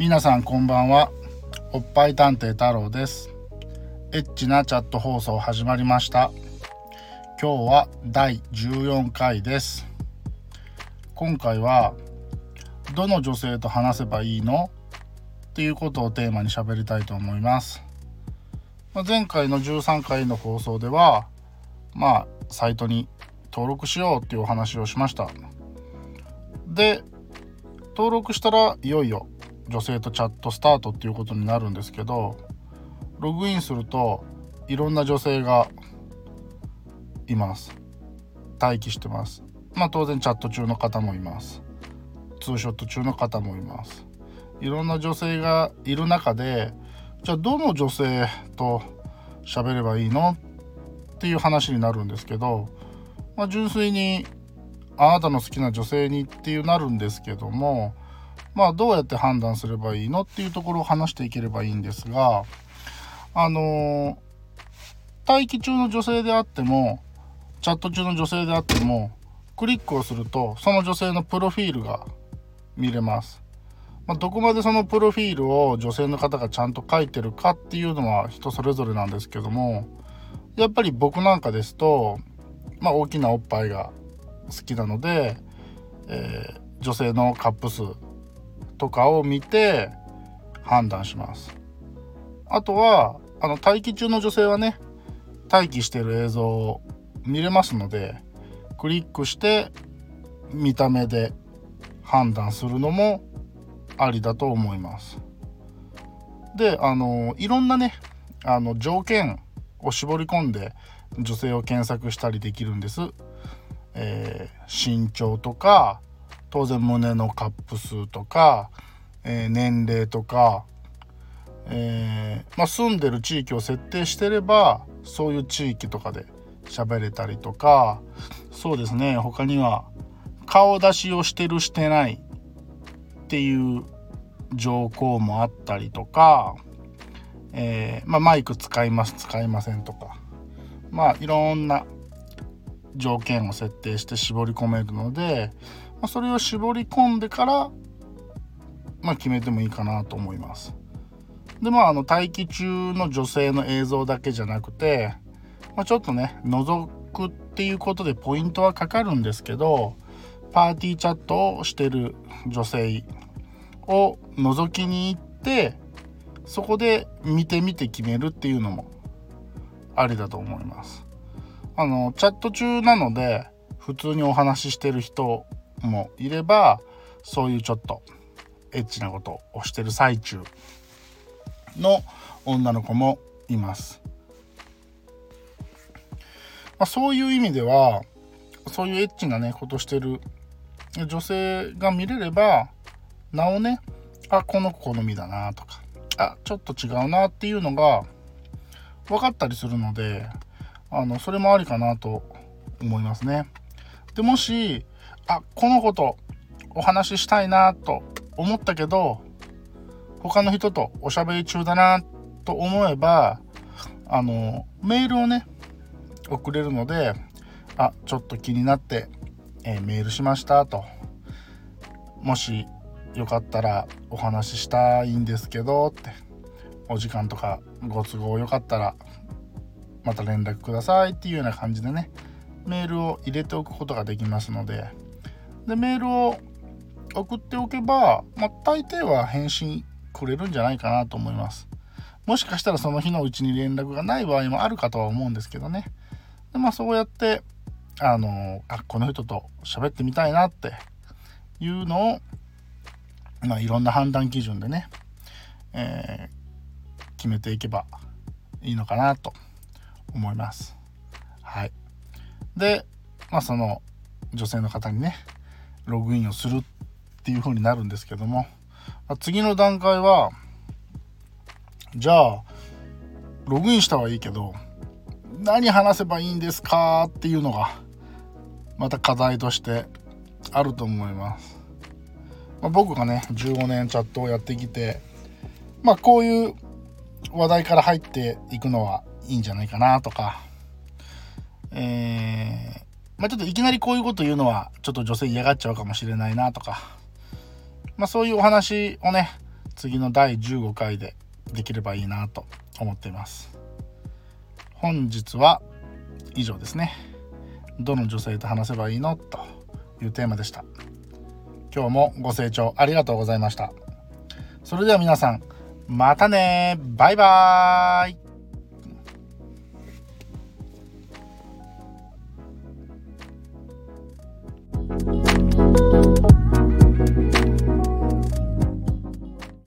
皆さんこんばんは。おっぱい探偵太郎です。エッチなチャット放送始まりました。今日は第14回です。今回はどの女性と話せばいいの？っていうことをテーマに喋りたいと思います。前回の13回の放送ではまあサイトに登録しようっていうお話をしました。で登録したらいよいよ女性とチャットスタートっていうことになるんですけどログインするといろんな女性がいます。待機してます。まあ当然チャット中の方もいます。ツーショット中の方もいます。いろんな女性がいる中でじゃあどの女性と喋ればいいのっていう話になるんですけど、まあ、純粋にあなたの好きな女性にっていうなるんですけどもまあどうやって判断すればいいのっていうところを話していければいいんですがあの待機中の女性であってもチャット中の女性であってもクリックをするとその女性のプロフィールが見れます。まあ、どこまでそのプロフィールを女性の方がちゃんと書いてるかっていうのは人それぞれなんですけどもやっぱり僕なんかですと、まあ、大きなおっぱいが好きなので、えー、女性のカップ数とかを見て判断します。あとはあの待機中の女性はね待機してる映像を見れますのでクリックして見た目で判断するのもありだと思います。であのいろんなねあの条件を絞り込んで女性を検索したりできるんです。えー、身長とか当然胸のカップ数とか、えー、年齢とか、えー、まあ、住んでる地域を設定してればそういう地域とかで喋れたりとかそうですね。他には顔出しをしてるしてないっていう条項もあったりとか、えー、まあ、マイク使います使いませんとかまあいろんな条件を設定して絞り込めるのでま、それを絞り込んでから、まあ、決めてもいいかなと思います。でまああの待機中の女性の映像だけじゃなくて、まあ、ちょっとね覗くっていうことでポイントはかかるんですけどパーティーチャットをしてる女性を覗きに行ってそこで見てみて決めるっていうのもありだと思います。あのチャット中なので普通にお話ししてる人もいればそういうちょっとエッチなことをしてる最中の女の子もいます。まあ、そういう意味ではそういうエッチなねことしてる女性が見れればなおねあこの子好みだなとかあちょっと違うなっていうのが分かったりするのであのそれもありかなと思いますね。でもしあこの子とお話ししたいなと思ったけど他の人とおしゃべり中だなと思えばあのメールをね送れるのであちょっと気になって、えー、メールしましたと。もしよかったらお話ししたいんですけどって。お時間とかご都合よかったらまた連絡くださいっていうような感じでね。メールを入れておくことができますので。でメールを送っておけば、まあ、大抵は返信くれるんじゃないかなと思います。もしかしたらその日のうちに連絡がない場合もあるかとは思うんですけどね。でまあそうやってあのあこの人と喋ってみたいなっていうのをまあいろんな判断基準でね、えー、決めていけばいいのかなと思います。でまあその女性の方にねログインをするっていう風になるんですけども、ま次の段階はじゃあログインしたはいいけど何話せばいいんですかっていうのがまた課題としてあると思います。まあ、僕がね15年チャットをやってきてまあこういう話題から入っていくのはいいんじゃないかなとか、えー、まあ、ちょっといきなりこういうこと言うのはちょっと女性嫌がっちゃうかもしれないなとか、まあ、そういうお話をね次の第15回でできればいいなと思っています。本日は以上ですね。どの女性と話せばいいのというテーマでした。今日もご清聴ありがとうございました。それでは皆さんまたねバイバーイ。